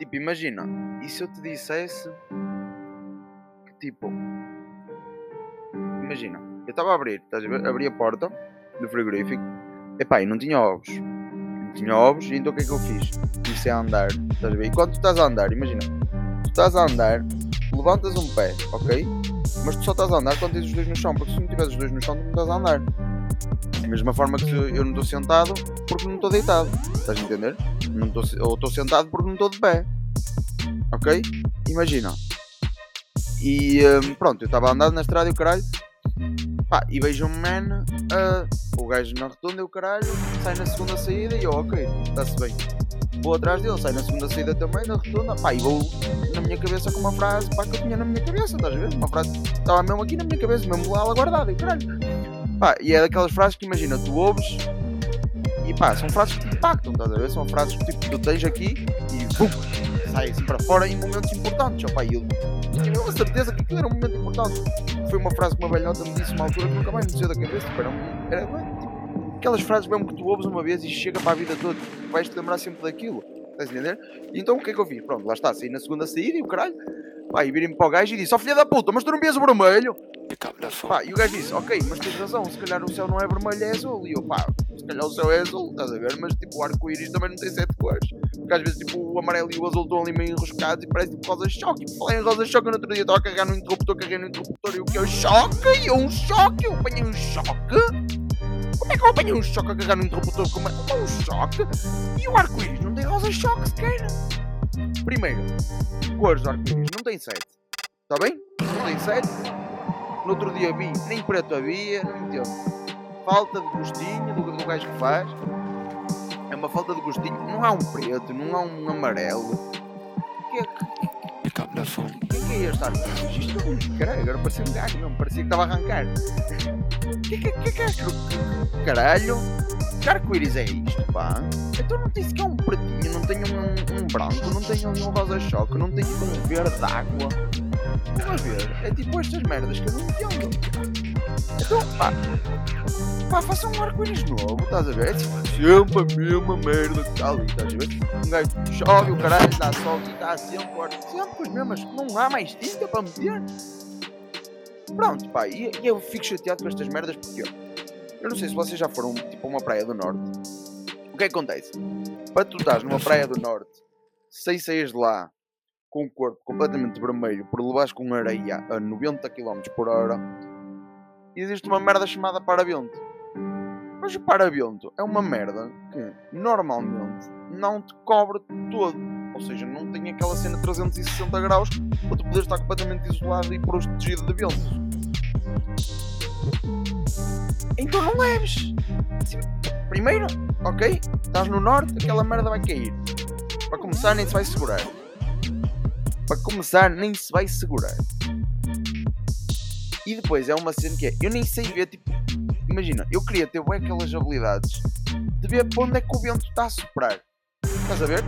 Tipo, imagina, e se eu te dissesse que tipo. Imagina, eu estava a abrir, estás a ver? Abri a porta do frigorífico, epá, e não tinha ovos. Não tinha ovos, e então o que é que eu fiz? Comecei a andar, estás a ver? E quando tu estás a andar, imagina, tu estás a andar, levantas um pé, ok? Mas tu só estás a andar quando tens os dois no chão, porque se não tiveres os dois no chão, tu não estás a andar. Da mesma forma que eu não estou sentado porque não estou deitado. Estás a entender? Não tô, ou estou sentado porque não estou de pé. Ok? Imagina. E um, pronto, eu estava a andar na estrada e o caralho. Pá, e vejo um man, uh, o gajo na rotunda e o caralho, sai na segunda saída e eu, ok, está-se bem. Vou atrás dele, sai na segunda saída também, na rotunda, pá, e vou na minha cabeça com uma frase pá, que eu tinha na minha cabeça, estás a ver? Uma frase estava mesmo aqui na minha cabeça, mesmo lá guardada, e o caralho. Pá, e é daquelas frases que imagina, tu ouves e pá, são frases que te impactam, estás a ver? São frases que tipo, tu tens aqui e pum, sai assim para fora em momentos importantes. Opa, eu tinha a certeza que aquilo era um momento importante. Foi uma frase que uma velhota me disse uma altura que nunca mais me saiu da cabeça. Tipo, era, era tipo, aquelas frases mesmo que tu ouves uma vez e chega para a vida toda, vais-te lembrar sempre daquilo. Estás a entender? E então o que é que eu fiz? Pronto, lá está, saí na segunda saída e o caralho. Pá, e virem para o gajo e disse: Ó oh, filha da puta, mas tu não vês o vermelho? Pá, e o gajo disse: Ok, mas tens razão, se calhar o céu não é vermelho, é azul. E eu, pá, calhar o céu é azul, estás a ver? Mas tipo, o arco-íris também não tem sete cores. Porque às vezes tipo, o amarelo e o azul estão ali meio enroscados e parece tipo rosa-choque. Falei em rosa-choque no outro dia, estava a carregar no interruptor, carreguei no interruptor e o que é o choque? E um choque, eu apanhei um choque. Como é que eu apanhei um choque a carregar no interruptor? Como é um choque? E o arco-íris não tem rosa-choque sequer. Primeiro, cores do arco-íris não tem sete. Está bem? Não tem sete. No outro dia vi, nem preto havia, não entendo. Falta de gostinho do, do gajo que faz. É uma falta de gostinho. Não há um preto, não há um amarelo. Que é que. Quem que é este arco-íris? Isto é um caralho, agora parecia um gajo, não, parecia que estava a arrancar. Que que, que, que é caralho? Que arco-íris é isto, pá? Então não tem sequer um pretinho, não tem um, um branco, não tem um rosa-choque, não tem um verde d'água. Estão a ver? É tipo estas merdas que eu não entendo. Então, pá, pá, faça um arco-íris novo, estás a ver? É tipo, sempre a mesma merda que está ali, estás a ver? Um gajo chove, o caralho dá sol e está sempre, sempre os mesmos, não há mais tinta para meter. Pronto, pá, e, e, eu fico chateado com estas merdas porque eu, não sei se vocês já foram tipo a uma praia do norte. O que é que acontece? Para tu estás numa praia do norte, sem saís de lá com o corpo completamente vermelho por levares com areia a 90 km por hora, existe uma merda chamada paravento. Mas o paravento é uma merda que normalmente não te cobre todo. Ou seja, não tem aquela cena 360 graus para tu poderes estar completamente isolado e protegido de ventos. Então não leves. Primeiro, ok? Estás no norte, aquela merda vai cair. Para começar, nem se vai segurar. Para começar, nem se vai segurar. E depois é uma cena que é. Eu nem sei ver, tipo. Imagina, eu queria ter bem aquelas habilidades de ver para onde é que o vento está a soprar. Estás a ver?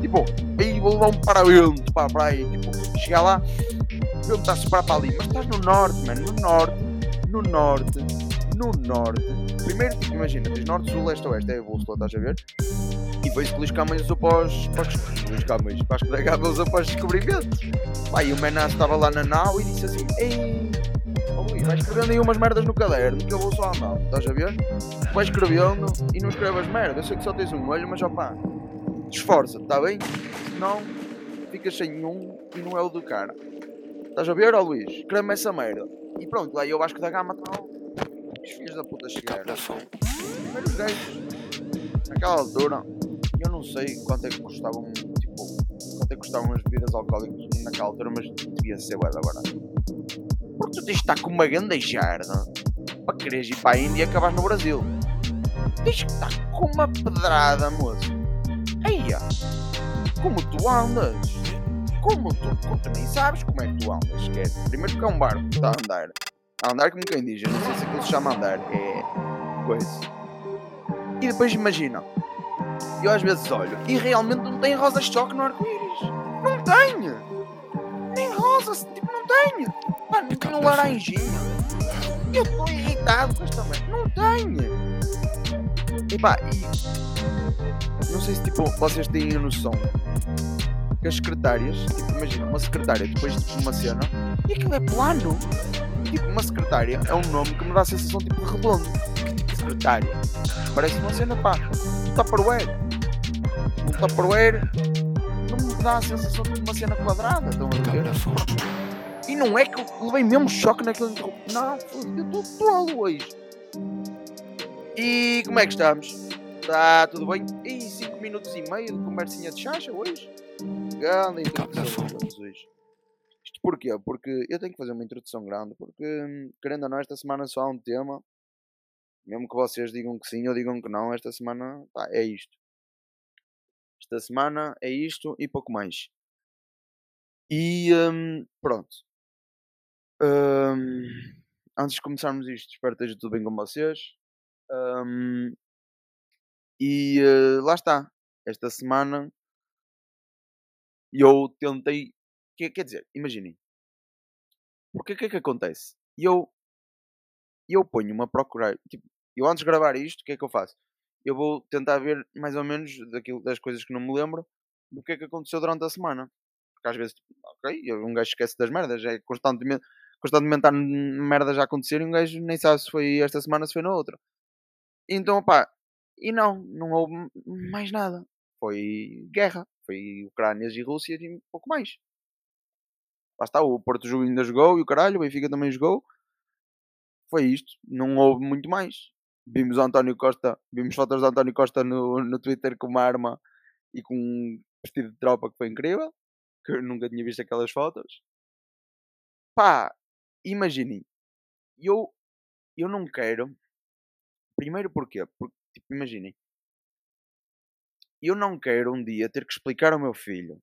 Tipo, aí vou levar um para-vento para a praia. Tipo, chegar lá, o vento está a soprar para ali. Mas estás no norte, mano. No norte, no norte, no norte. Primeiro, tipo, imagina, tens norte, sul, leste, oeste. É a bússola, estás a ver? E depois que Luís Camões usou para os. Para os Luís Camões, para as Gama usou para os descobrimentos. Pá, e o Menas estava lá na nau e disse assim: Ei, oh Luís, vai escrevendo aí umas merdas no caderno que eu vou só à mão, estás a ver? Vai escrevendo e não escrevas merda. Eu sei que só tens um olho, mas opá, esforça, está bem? Senão ficas sem um e não é o do cara. Estás a ver, ó Luís? Escreve-me essa merda. E pronto, lá eu acho que da Gama tal. Os filhos da puta chegaram. Primeiros gajos. Naquela altura, eu não sei quanto é que custavam, tipo, quanto é que custavam as bebidas alcoólicas naquela altura, mas devia ser bué agora. Porque tu tens de estar com uma grande jarda para quereres ir para a Índia e acabar no Brasil. Tens que estar com uma pedrada, moço. Eia, como tu andas? Como tu, como tu nem sabes como é que tu andas, esquece. Primeiro que é um barco que está a andar. A andar como quem diz, eu não sei se aquilo se chama andar, é coisa. E depois imagina, eu às vezes olho e realmente não tem rosa-choque no arco-íris. Não tenho! Nem rosa, tipo, não tenho! Mano, tem um laranjinha. Eu estou irritado com esta merda. Não tenho! E pá, e. Não sei se tipo, vocês têm a noção que as secretárias, tipo, imagina, uma secretária depois de uma cena, e aquilo é plano. Tipo, uma secretária é um nome que me dá a sensação tipo de redondo. Secretária. Parece uma cena, pá, Tupperware. Um Tupperware não me dá a sensação de uma cena quadrada, estão a ver? E não é que eu levei mesmo choque naquele interruptor. Não, eu estou tolo hoje. E como é que estamos? Está tudo bem? E 5 minutos e meio de conversinha de chacha hoje? Grande introdução. Isto porquê? Porque eu tenho que fazer uma introdução grande, porque querendo ou não, esta semana só há um tema. Mesmo que vocês digam que sim ou digam que não, esta semana pá, é isto. Esta semana é isto e pouco mais. E um, pronto. Um, antes de começarmos isto, espero que esteja tudo bem com vocês. Um, e uh, lá está. Esta semana eu tentei. Quer, quer dizer, imaginem. Porque o que é que acontece? Eu, eu ponho-me a procurar. Tipo, eu antes de gravar isto, o que é que eu faço? Eu vou tentar ver mais ou menos daquilo, das coisas que não me lembro do que é que aconteceu durante a semana. Porque às vezes, ok, um gajo esquece das merdas, é constantemente, constantemente há merdas a acontecer e um gajo nem sabe se foi esta semana, se foi na outra. Então, opá, e não, não houve mais nada. Foi guerra. Foi Ucrânia e Rússia e pouco mais. Lá está, o Porto ainda jogou e o caralho, o Benfica também jogou. Foi isto, não houve muito mais. Vimos António Costa, vimos fotos do António Costa no, no Twitter com uma arma e com um vestido de tropa que foi incrível. Que eu nunca tinha visto aquelas fotos. Pá, imaginem, eu, eu não quero. Primeiro porquê? Porque, tipo, imaginem, eu não quero um dia ter que explicar ao meu filho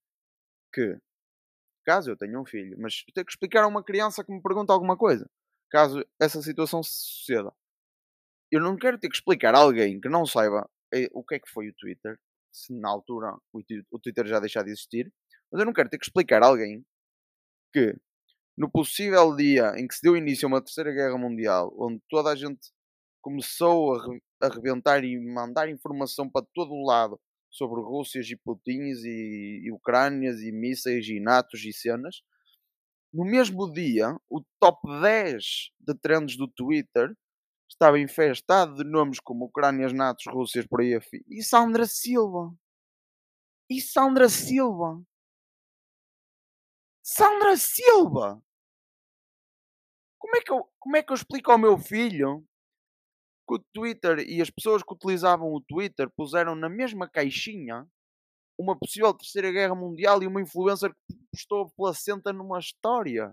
que, caso eu tenha um filho, mas ter que explicar a uma criança que me pergunta alguma coisa, caso essa situação se suceda. Eu não quero ter que explicar a alguém que não saiba eh, o que é que foi o Twitter, se na altura o Twitter já deixar de existir, mas eu não quero ter que explicar a alguém que no possível dia em que se deu início a uma terceira guerra mundial, onde toda a gente começou a arrebentar e mandar informação para todo o lado sobre Rússias e Putins e, e Ucrânias e mísseis e natos e cenas. No mesmo dia, o top 10 de trends do Twitter estava infestado de nomes como Ucrânias, Natos, Rússias, por aí afim. E Sandra Silva. E Sandra Silva. Sandra Silva! Como é que eu, como é que eu explico ao meu filho que o Twitter e as pessoas que utilizavam o Twitter puseram na mesma caixinha uma possível terceira guerra mundial e uma influencer que postou a placenta numa história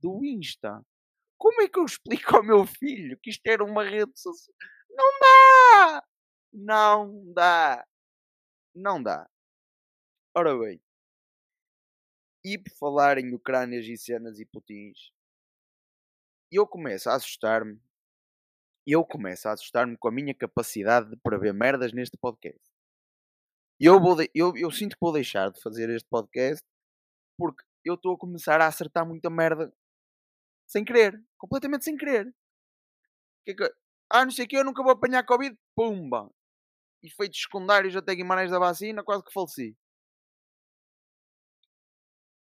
do Insta. Como é que eu explico ao meu filho que isto era uma rede social? Não dá! Não dá! Não dá. Ora bem, e por falar em Ucrânias e cenas e putins, eu começo a assustar-me eu começo a assustar-me com a minha capacidade de prever merdas neste podcast. Eu, vou de, eu, eu sinto que vou deixar de fazer este podcast porque eu estou a começar a acertar muita merda sem querer, completamente sem querer. Que é que, ah, não sei o que, eu nunca vou apanhar Covid, pumba! Efeitos secundários até Guimarães da vacina, quase que faleci.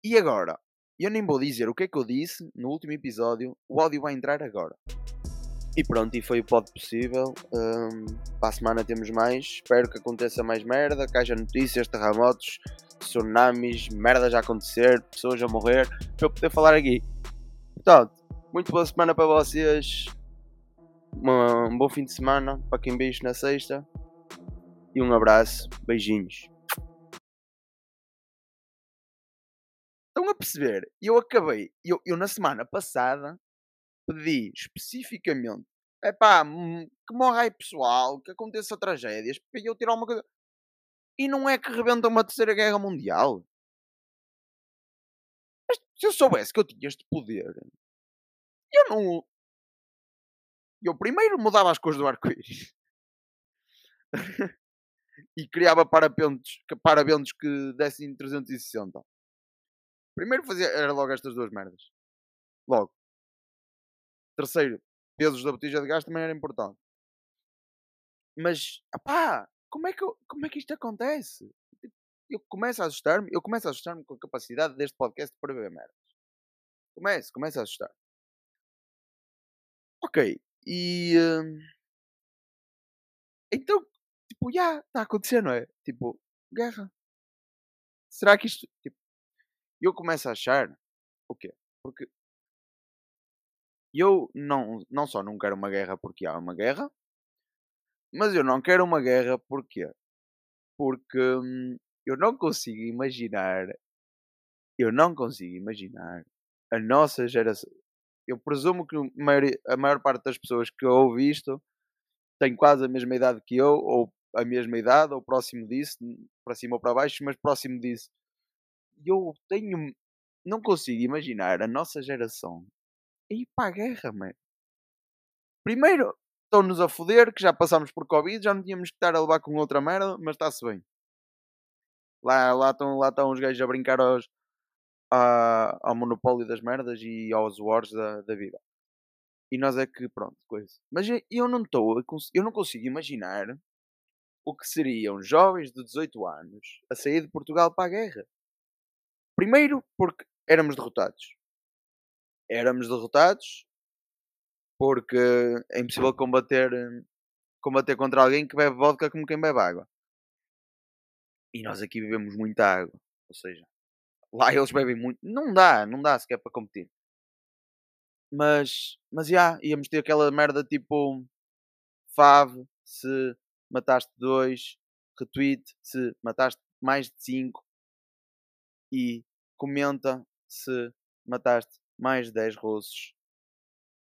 E agora? Eu nem vou dizer o que é que eu disse no último episódio, o áudio vai entrar agora. E pronto, e foi o pod possível. Um, para a semana temos mais. Espero que aconteça mais merda, que haja notícias, terremotos, tsunamis, merda já acontecer, pessoas a morrer, para eu poder falar aqui. Portanto, muito boa semana para vocês. Um bom fim de semana para quem beijo na sexta. E um abraço, beijinhos. Estão a perceber? Eu acabei, eu, eu na semana passada pedi especificamente é pá, que morra aí pessoal, que aconteça tragédias, para eu tirar uma coisa. E não é que rebenta uma terceira guerra mundial. Se eu soubesse que eu tinha este poder, eu não. Eu primeiro mudava as cores do arco-íris. e criava parapentos, parabentos que dessem 360. Primeiro fazia, era logo estas duas merdas. Logo. Terceiro, pesos da botija de gás também era importante. Mas, pá, como é que, como é que isto acontece? Eu começo a assustar-me, eu começo a assustar-me com a capacidade deste podcast para ver merdas. Começo, começo a assustar. Ok, e. hum, então, tipo, já, está a acontecer, não é? Tipo, guerra. Será que isto. Tipo, eu começo a achar. O quê? Porque. Eu não, não só não quero uma guerra porque há uma guerra, mas eu não quero uma guerra porquê? Porque hum, eu não consigo imaginar. Eu não consigo imaginar a nossa geração. Eu presumo que a maior, parte das pessoas que ouve isto tem quase a mesma idade que eu, ou a mesma idade, ou próximo disso, para cima ou para baixo, mas próximo disso. Eu tenho. Não consigo imaginar a nossa geração a ir para a guerra, mano. Primeiro, estão-nos a foder, que já passámos por Covid, já não tínhamos que estar a levar com outra merda, mas está-se bem. Lá, lá, estão, lá estão os gajos a brincar aos, a, ao monopólio das merdas e aos wars da, da vida. E nós é que, pronto, coisa. Mas eu não estou, eu não consigo imaginar o que seriam jovens de 18 anos a sair de Portugal para a guerra. Primeiro, porque éramos derrotados. Éramos derrotados porque é impossível combater, combater contra alguém que bebe vodka como quem bebe água. E nós aqui bebemos muita água. Ou seja, lá eles bebem muito. Não dá, não dá sequer para competir. Mas, mas já, íamos ter aquela merda tipo Fav se mataste dois, retweet se mataste mais de cinco e comenta se mataste mais de 10 russos.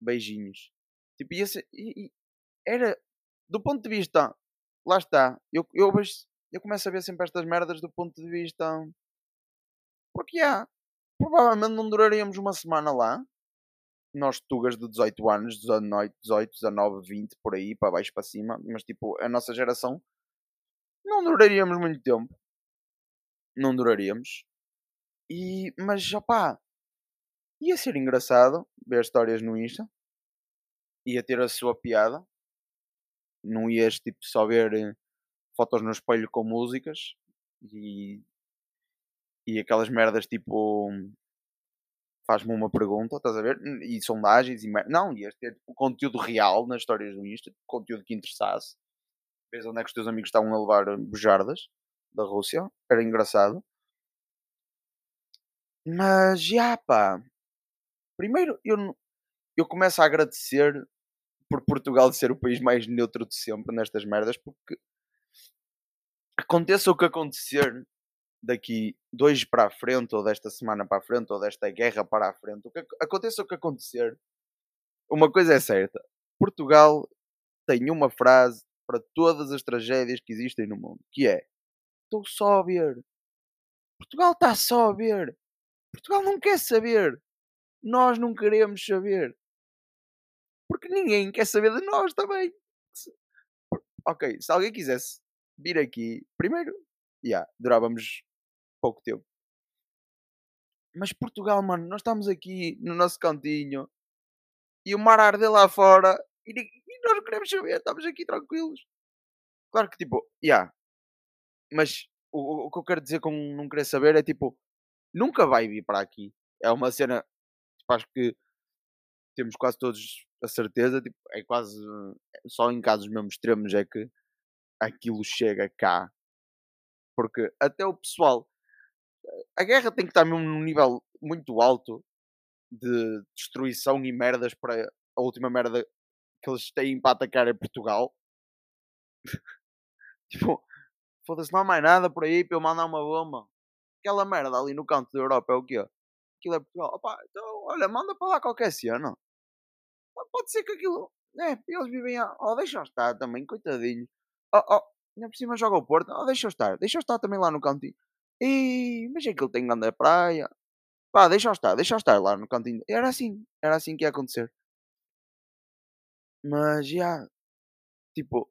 Beijinhos. Tipo, ia ser, e, e era do ponto de vista, lá está, eu, eu, vejo, eu começo a ver sempre estas merdas do ponto de vista porque há, provavelmente não duraríamos uma semana lá. Nós, tugas de 18 anos, 18, 18, 19, 20, por aí, para baixo, para cima. Mas, tipo, a nossa geração, não duraríamos muito tempo. Não duraríamos. E, mas, opá, ia ser engraçado ver histórias no Insta. Ia ter a sua piada. Não ias, tipo, só ver fotos no espelho com músicas. E e aquelas merdas tipo faz-me uma pergunta, estás a ver? E sondagens e mer... não, ias ter tipo, conteúdo real nas histórias do Insta, conteúdo que interessasse. Vês onde é que os teus amigos estavam a levar bujardas da Rússia, era engraçado. Mas já pá, primeiro eu, eu começo a agradecer por Portugal ser o país mais neutro de sempre nestas merdas, porque aconteça o que acontecer, daqui dois para a frente, ou desta semana para a frente, ou desta guerra para a frente, o que aconteça o que acontecer, uma coisa é certa: Portugal tem uma frase para todas as tragédias que existem no mundo, que é estou só a ver. Portugal está só a ver. Portugal não quer saber. Nós não queremos saber. Porque ninguém quer saber de nós também. Ok, se alguém quisesse vir aqui, primeiro, yeah, durávamos pouco tempo. Mas Portugal, mano, nós estamos aqui no nosso cantinho e o mar arde lá fora e, e nós não queremos saber, estamos aqui tranquilos. Claro que tipo, já. Yeah, mas o, o, que eu quero dizer com não querer saber é tipo, nunca vai vir para aqui. É uma cena, tipo, acho que temos quase todos a certeza, tipo, é quase só em casos mesmo extremos é que aquilo chega cá. Porque até o pessoal a guerra tem que estar mesmo num nível muito alto de destruição e merdas para a última merda que eles têm para atacar é Portugal. tipo, foda-se, não há mais nada por aí para eu mandar uma bomba. Aquela merda ali no canto da Europa é o quê? Aquilo é Portugal. Opa, então, olha, manda para lá qualquer cena. Pode ser que aquilo. É, eles vivem. A... Oh, deixa estar também, coitadinho. Oh, oh, ainda por cima joga o Porto. Oh, deixa estar. Deixa estar também lá no cantinho. E, mas é que ele tem grande praia. Pá, deixa estar, deixa estar lá no cantinho. Era assim, era assim que ia acontecer. Mas já, tipo,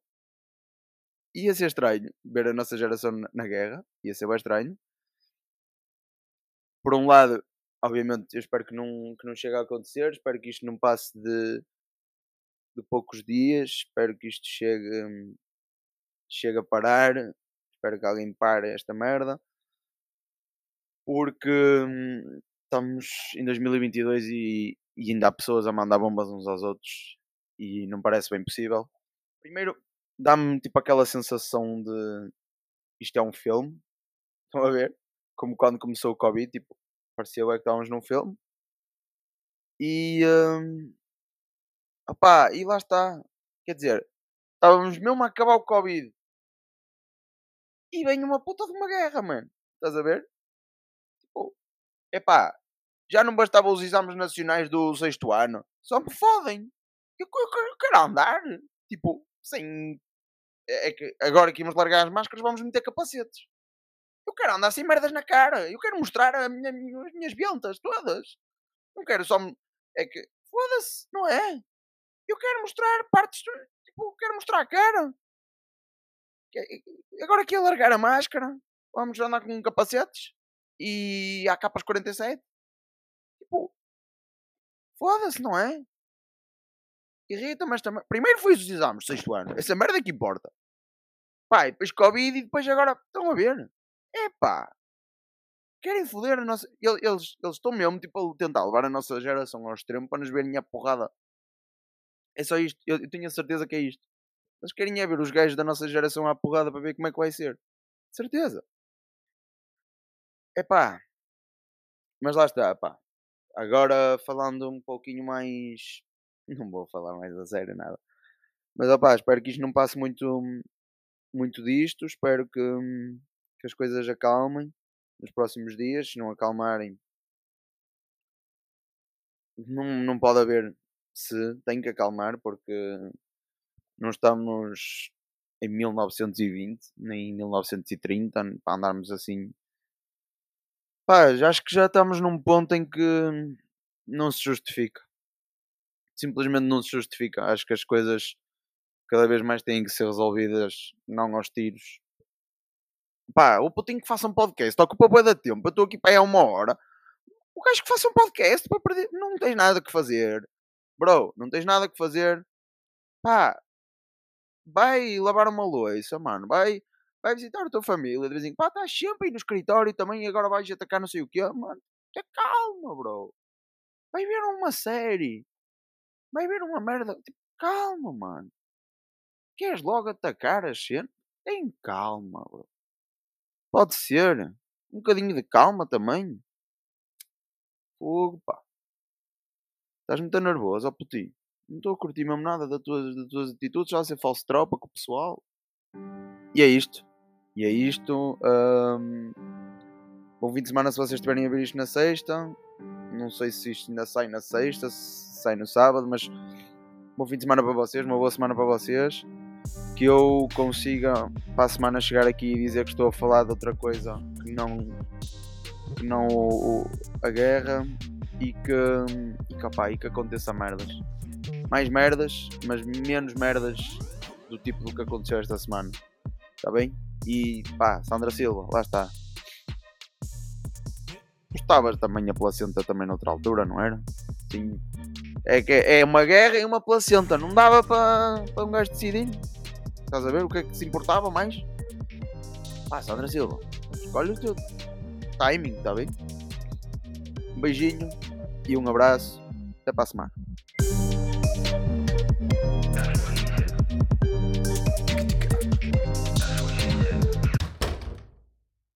ia ser estranho ver a nossa geração na guerra. Ia ser bem estranho. Por um lado, obviamente, eu espero que não, que não chegue a acontecer. Espero que isto não passe de, de poucos dias. Espero que isto chegue, chegue a parar espero que alguém pare esta merda. Porque hum, estamos em 2022 e, e ainda há pessoas a mandar bombas uns aos outros e não parece bem possível. Primeiro, dá-me tipo aquela sensação de isto é um filme. Estão a ver? Como quando começou o Covid, tipo, parecia que estávamos num filme. E hum, opá, e lá está. Quer dizer, estávamos mesmo a acabar o Covid. E vem uma puta de uma guerra, mano. Estás a ver? Tipo, epá, já não bastavam os exames nacionais do sexto ano. Só me fodem. Eu, eu, eu quero andar. Tipo, sem. É, é que agora que íamos largar as máscaras, vamos meter capacetes. Eu quero andar sem merdas na cara. Eu quero mostrar minha, as minhas ventas todas. Não quero só. É que. Foda-se, não é? Eu quero mostrar partes. Tipo, quero mostrar a cara. Agora aqui a largar a máscara. Vamos andar com capacetes. E há capas 47. Tipo. Foda-se, não é? Irrita, mas também. Primeiro foi os exames, sexto ano. Essa merda que importa. Pai, depois Covid e depois agora. Estão a ver? Epá. Querem foder a nossa. Eles, eles, eles estão mesmo tipo, a tentar levar a nossa geração ao extremo para nos verem a porrada. É só isto. Eu, eu tenho a certeza que é isto. Eles querem é ver os gajos da nossa geração à porrada para ver como é que vai ser. Certeza. Epá. Mas lá está, pá. Agora falando um pouquinho mais. Não vou falar mais a sério nada. Mas opá, espero que isto não passe muito, muito disto. Espero que, que as coisas acalmem nos próximos dias. Se não acalmarem, não, não pode haver se tem que acalmar porque não estamos em 1920 nem em 1930 para andarmos assim. Pá, acho que já estamos num ponto em que não se justifica. Simplesmente não se justifica. Acho que as coisas cada vez mais têm que ser resolvidas não aos tiros. Pá, o Putin que faça um podcast, ocupa boa de tempo. Eu estou aqui para aí há uma hora. O gajo que faça um podcast para perder. Não tens nada que fazer. Bro, não tens nada que fazer. Pá, vai lavar uma louça, mano. Vai, vai visitar a tua família. De vez em pá, estás sempre aí no escritório também e agora vais atacar não sei o quê, mano. Te calma, bro. Vai ver uma série. Vai ver uma merda. Tipo, calma, mano. Queres logo atacar a cena? Tem calma, bro. Pode ser. Um bocadinho de calma também. Fogo, pá. Estás muito nervoso, ó putinho. Não estou a curtir mesmo nada das tuas, das tuas atitudes, já a ser falso tropa com o pessoal. E é isto. E é isto. Um, bom fim de semana se vocês estiverem a ver isto na sexta. Não sei se isto ainda sai na sexta, se sai no sábado, mas bom fim de semana para vocês, uma boa semana para vocês. Que eu consiga para a semana chegar aqui e dizer que estou a falar de outra coisa que não, que não a guerra e que, e que, opa, e que aconteça merdas. Mais merdas, mas menos merdas do tipo do que aconteceu esta semana. Está bem? E pá, Sandra Silva, lá está. Gostavas também a placenta também noutra altura, não era? Sim. É que é uma guerra e uma placenta. Não dava para, um gajo decidir. Estás a ver o que é que se importava mais? Pá, Sandra Silva, escolhe o teu timing, está bem? Um beijinho e um abraço. Até para a semana.